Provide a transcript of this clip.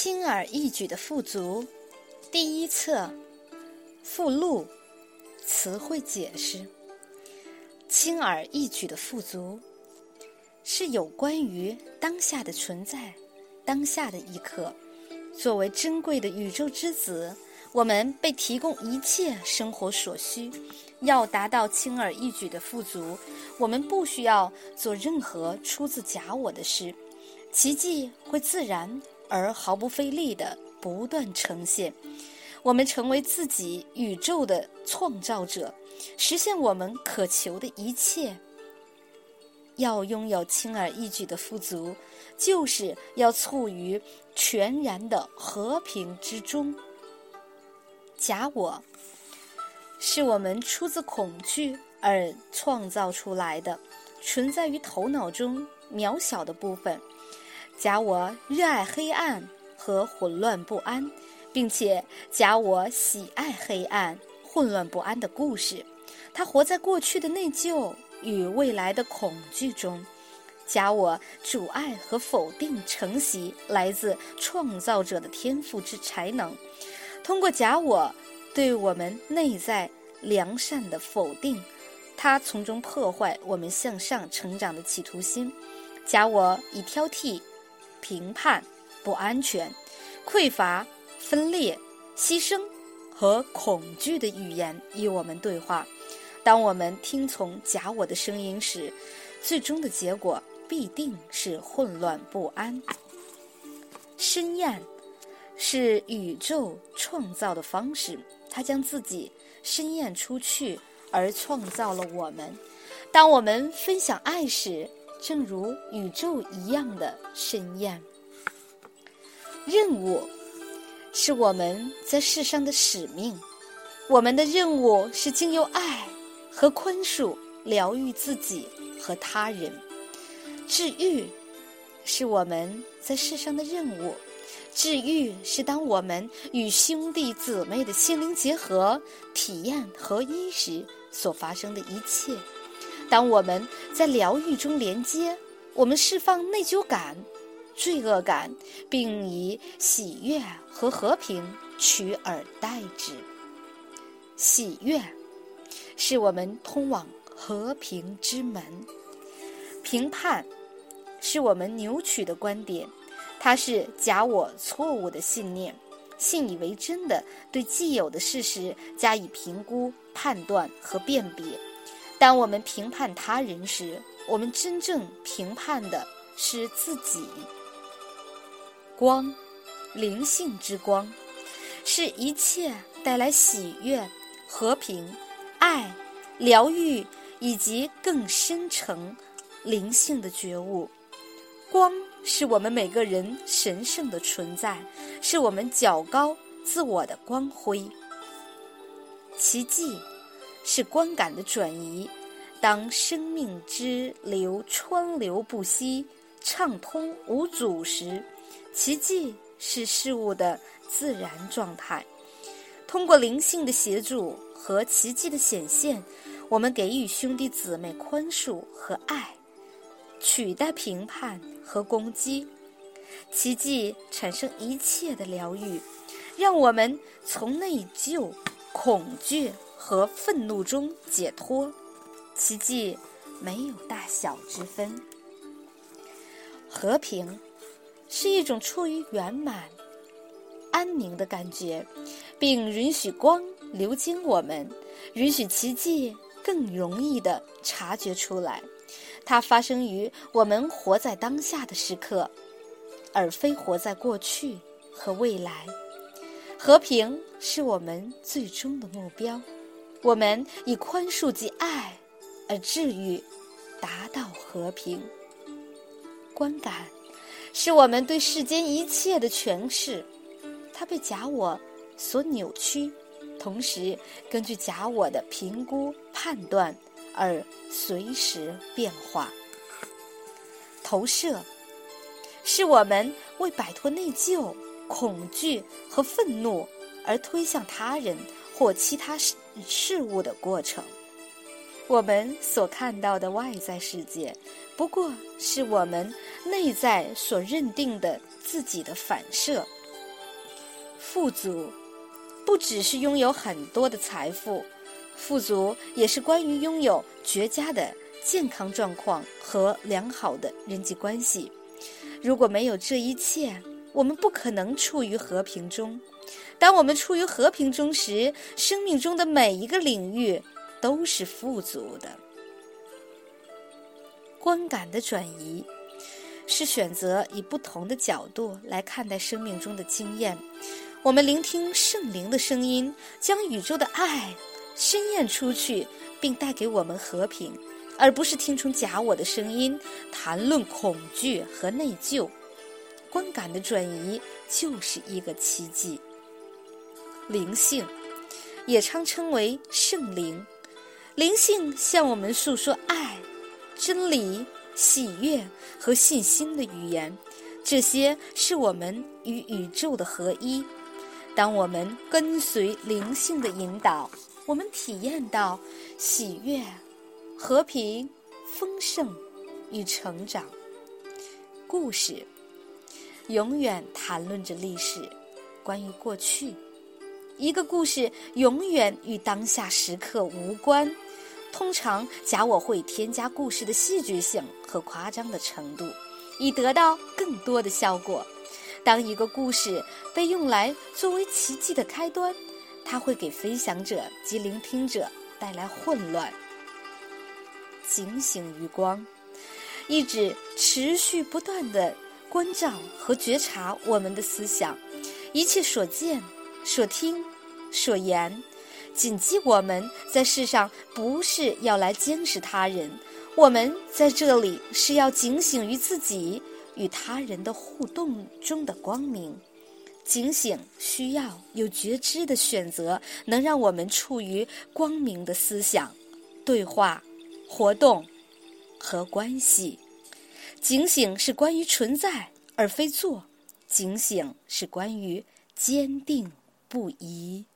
轻而易举的富足，第一册附录词汇解释。轻而易举的富足，是有关于当下的存在，当下的一刻。作为珍贵的宇宙之子，我们被提供一切生活所需。要达到轻而易举的富足，我们不需要做任何出自假我的事，奇迹会自然。而毫不费力的不断呈现，我们成为自己宇宙的创造者，实现我们渴求的一切。要拥有轻而易举的富足，就是要处于全然的和平之中。假我是我们出自恐惧而创造出来的，存在于头脑中渺小的部分。假我热爱黑暗和混乱不安，并且假我喜爱黑暗、混乱不安的故事。他活在过去的内疚与未来的恐惧中。假我阻碍和否定承袭来自创造者的天赋之才能。通过假我对我们内在良善的否定，他从中破坏我们向上成长的企图心。假我以挑剔。评判、不安全、匮乏、分裂、牺牲和恐惧的语言与我们对话。当我们听从假我的声音时，最终的结果必定是混乱不安。深厌是宇宙创造的方式，它将自己深厌出去，而创造了我们。当我们分享爱时，正如宇宙一样的深艳。任务是我们在世上的使命。我们的任务是经由爱和宽恕疗愈自己和他人。治愈是我们在世上的任务。治愈是当我们与兄弟姊妹的心灵结合、体验合一时所发生的一切。当我们在疗愈中连接，我们释放内疚感、罪恶感，并以喜悦和和平取而代之。喜悦是我们通往和平之门。评判是我们扭曲的观点，它是假我错误的信念，信以为真的对既有的事实加以评估、判断和辨别。当我们评判他人时，我们真正评判的是自己。光，灵性之光，是一切带来喜悦、和平、爱、疗愈以及更深层灵性的觉悟。光是我们每个人神圣的存在，是我们较高自我的光辉。奇迹。是观感的转移。当生命之流川流不息、畅通无阻时，奇迹是事物的自然状态。通过灵性的协助和奇迹的显现，我们给予兄弟姊妹宽恕和爱，取代评判和攻击。奇迹产生一切的疗愈，让我们从内疚、恐惧。和愤怒中解脱，奇迹没有大小之分。和平是一种处于圆满、安宁的感觉，并允许光流经我们，允许奇迹更容易的察觉出来。它发生于我们活在当下的时刻，而非活在过去和未来。和平是我们最终的目标。我们以宽恕及爱而治愈，达到和平。观感是我们对世间一切的诠释，它被假我所扭曲，同时根据假我的评估判断而随时变化。投射是我们为摆脱内疚、恐惧和愤怒而推向他人。或其他事事物的过程，我们所看到的外在世界，不过是我们内在所认定的自己的反射。富足不只是拥有很多的财富，富足也是关于拥有绝佳的健康状况和良好的人际关系。如果没有这一切，我们不可能处于和平中。当我们处于和平中时，生命中的每一个领域都是富足的。观感的转移。是选择以不同的角度来看待生命中的经验。我们聆听圣灵的声音，将宇宙的爱深咽出去，并带给我们和平，而不是听从假我的声音，谈论恐惧和内疚。观感的转移就是一个奇迹。灵性也常称为圣灵，灵性向我们诉说爱、真理。喜悦和信心的语言，这些是我们与宇宙的合一。当我们跟随灵性的引导，我们体验到喜悦、和平、丰盛与成长。故事永远谈论着历史，关于过去。一个故事永远与当下时刻无关。通常，假我会添加故事的戏剧性和夸张的程度，以得到更多的效果。当一个故事被用来作为奇迹的开端，它会给分享者及聆听者带来混乱。警醒余光，一指持续不断的关照和觉察我们的思想，一切所见、所听、所言。谨记，我们在世上不是要来监视他人，我们在这里是要警醒于自己与他人的互动中的光明。警醒需要有觉知的选择，能让我们处于光明的思想、对话、活动和关系。警醒是关于存在而非做，警醒是关于坚定不移。